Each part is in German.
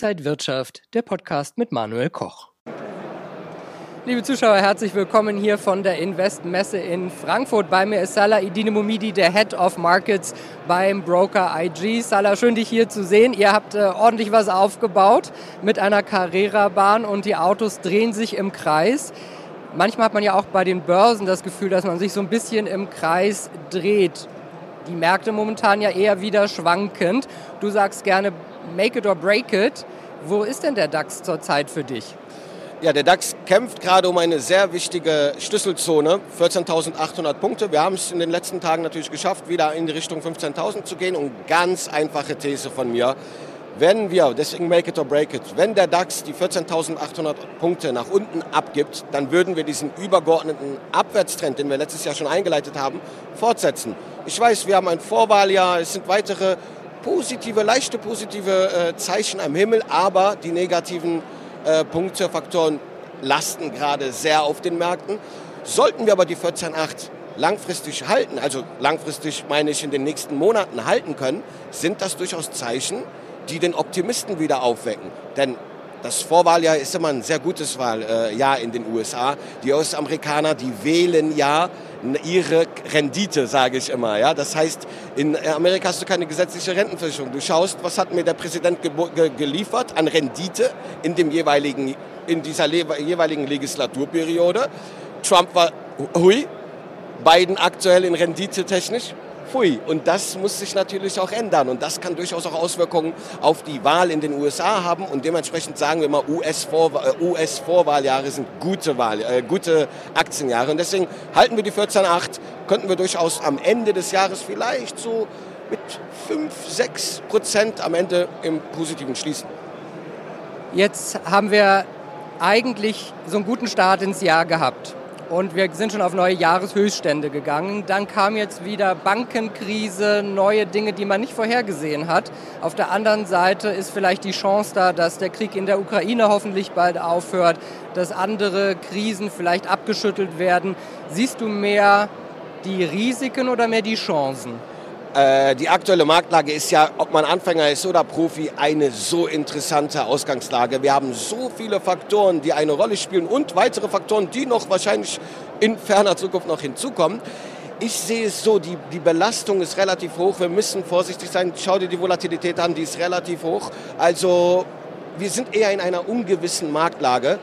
Inside Wirtschaft, der Podcast mit Manuel Koch. Liebe Zuschauer, herzlich willkommen hier von der Investmesse in Frankfurt. Bei mir ist Salah Idine Mumidi, der Head of Markets beim Broker IG. Salah, schön dich hier zu sehen. Ihr habt äh, ordentlich was aufgebaut mit einer Carrera-Bahn und die Autos drehen sich im Kreis. Manchmal hat man ja auch bei den Börsen das Gefühl, dass man sich so ein bisschen im Kreis dreht. Die Märkte momentan ja eher wieder schwankend. Du sagst gerne, make it or break it. Wo ist denn der DAX zurzeit für dich? Ja, der DAX kämpft gerade um eine sehr wichtige Schlüsselzone, 14.800 Punkte. Wir haben es in den letzten Tagen natürlich geschafft, wieder in die Richtung 15.000 zu gehen. Und ganz einfache These von mir, wenn wir, deswegen make it or break it, wenn der DAX die 14.800 Punkte nach unten abgibt, dann würden wir diesen übergeordneten Abwärtstrend, den wir letztes Jahr schon eingeleitet haben, fortsetzen. Ich weiß, wir haben ein Vorwahljahr, es sind weitere positive, leichte positive äh, Zeichen am Himmel, aber die negativen äh, Punkte, Faktoren lasten gerade sehr auf den Märkten. Sollten wir aber die 14,8 langfristig halten, also langfristig meine ich in den nächsten Monaten halten können, sind das durchaus Zeichen, die den Optimisten wieder aufwecken. Denn das Vorwahljahr ist immer ein sehr gutes Wahljahr in den USA. Die US-Amerikaner, die wählen ja ihre Rendite, sage ich immer. Ja? Das heißt, in Amerika hast du keine gesetzliche Rentenversicherung. Du schaust, was hat mir der Präsident ge geliefert an Rendite in, dem jeweiligen, in dieser jeweiligen Legislaturperiode. Trump war hui, Biden aktuell in Rendite technisch Pfui. Und das muss sich natürlich auch ändern. Und das kann durchaus auch Auswirkungen auf die Wahl in den USA haben. Und dementsprechend sagen wir mal, US-Vorwahljahre US sind gute, Wahl, äh, gute Aktienjahre. Und deswegen halten wir die 14,8, könnten wir durchaus am Ende des Jahres vielleicht so mit 5, 6 Prozent am Ende im Positiven schließen. Jetzt haben wir eigentlich so einen guten Start ins Jahr gehabt und wir sind schon auf neue Jahreshöchststände gegangen. Dann kam jetzt wieder Bankenkrise, neue Dinge, die man nicht vorhergesehen hat. Auf der anderen Seite ist vielleicht die Chance da, dass der Krieg in der Ukraine hoffentlich bald aufhört, dass andere Krisen vielleicht abgeschüttelt werden. Siehst du mehr die Risiken oder mehr die Chancen? Äh, die aktuelle Marktlage ist ja, ob man Anfänger ist oder Profi, eine so interessante Ausgangslage. Wir haben so viele Faktoren, die eine Rolle spielen und weitere Faktoren, die noch wahrscheinlich in ferner Zukunft noch hinzukommen. Ich sehe es so, die, die Belastung ist relativ hoch. Wir müssen vorsichtig sein. Schau dir die Volatilität an, die ist relativ hoch. Also wir sind eher in einer ungewissen Marktlage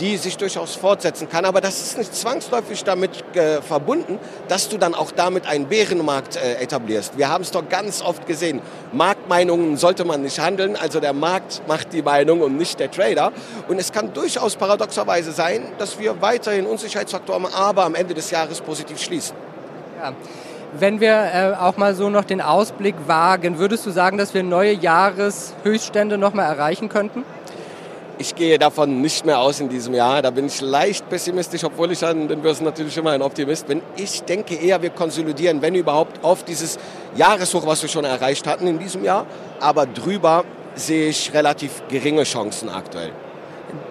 die sich durchaus fortsetzen kann. Aber das ist nicht zwangsläufig damit äh, verbunden, dass du dann auch damit einen Bärenmarkt äh, etablierst. Wir haben es doch ganz oft gesehen. Marktmeinungen sollte man nicht handeln. Also der Markt macht die Meinung und nicht der Trader. Und es kann durchaus paradoxerweise sein, dass wir weiterhin Unsicherheitsfaktoren, aber am Ende des Jahres positiv schließen. Ja. Wenn wir äh, auch mal so noch den Ausblick wagen, würdest du sagen, dass wir neue Jahreshöchststände noch mal erreichen könnten? Ich gehe davon nicht mehr aus in diesem Jahr. Da bin ich leicht pessimistisch, obwohl ich an den Börsen natürlich immer ein Optimist bin. Ich denke eher, wir konsolidieren, wenn überhaupt, auf dieses Jahreshoch, was wir schon erreicht hatten in diesem Jahr. Aber drüber sehe ich relativ geringe Chancen aktuell.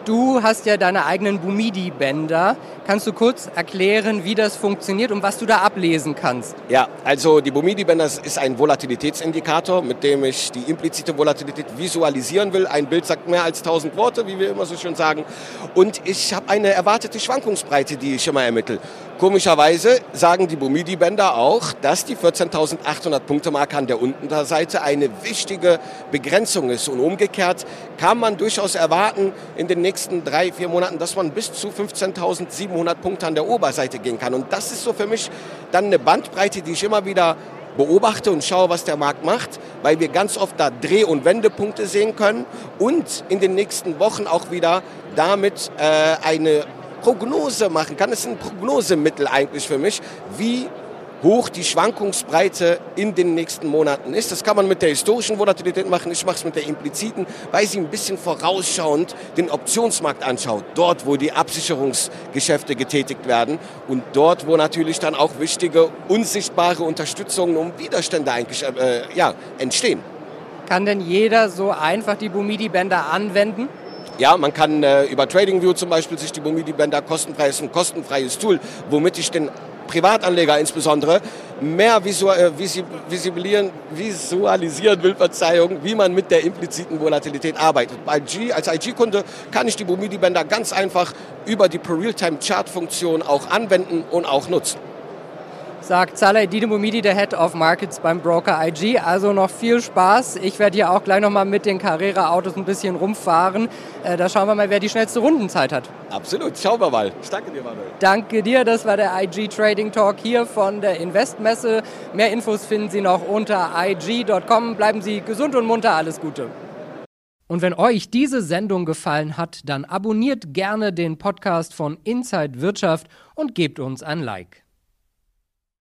Du hast ja deine eigenen Bumidi-Bänder. Kannst du kurz erklären, wie das funktioniert und was du da ablesen kannst? Ja, also die Bumidi-Bänder ist ein Volatilitätsindikator, mit dem ich die implizite Volatilität visualisieren will. Ein Bild sagt mehr als 1000 Worte, wie wir immer so schön sagen. Und ich habe eine erwartete Schwankungsbreite, die ich immer ermittle. Komischerweise sagen die Bumidi-Bänder auch, dass die 14.800 Punkte Marke an der Unterseite eine wichtige Begrenzung ist. Und umgekehrt kann man durchaus erwarten in den nächsten drei, vier Monaten, dass man bis zu 15.700 Punkte an der Oberseite gehen kann. Und das ist so für mich dann eine Bandbreite, die ich immer wieder beobachte und schaue, was der Markt macht, weil wir ganz oft da Dreh- und Wendepunkte sehen können und in den nächsten Wochen auch wieder damit äh, eine Prognose machen kann. Es ist ein Prognosemittel eigentlich für mich, wie hoch die Schwankungsbreite in den nächsten Monaten ist. Das kann man mit der historischen Volatilität machen. Ich mache es mit der impliziten, weil sie ein bisschen vorausschauend den Optionsmarkt anschaut. Dort, wo die Absicherungsgeschäfte getätigt werden und dort, wo natürlich dann auch wichtige, unsichtbare Unterstützungen und Widerstände eigentlich äh, ja, entstehen. Kann denn jeder so einfach die Bumidi-Bänder anwenden? Ja, man kann äh, über TradingView zum Beispiel sich die Bumidi-Bänder kostenfrei ist ein kostenfreies Tool, womit ich den Privatanleger insbesondere mehr äh, visualisieren, visualisieren will, Verzeihung, wie man mit der impliziten Volatilität arbeitet. Bei G, als IG-Kunde kann ich die Bumidi-Bänder ganz einfach über die Per-Real-Time-Chart-Funktion auch anwenden und auch nutzen sagt Saleh Didemumidi, der Head of Markets beim Broker IG. Also noch viel Spaß. Ich werde hier auch gleich nochmal mit den Carrera-Autos ein bisschen rumfahren. Äh, da schauen wir mal, wer die schnellste Rundenzeit hat. Absolut, schauen wir mal. Ich danke dir, Manuel. Danke dir, das war der IG Trading Talk hier von der Investmesse. Mehr Infos finden Sie noch unter ig.com. Bleiben Sie gesund und munter, alles Gute. Und wenn euch diese Sendung gefallen hat, dann abonniert gerne den Podcast von Inside Wirtschaft und gebt uns ein Like.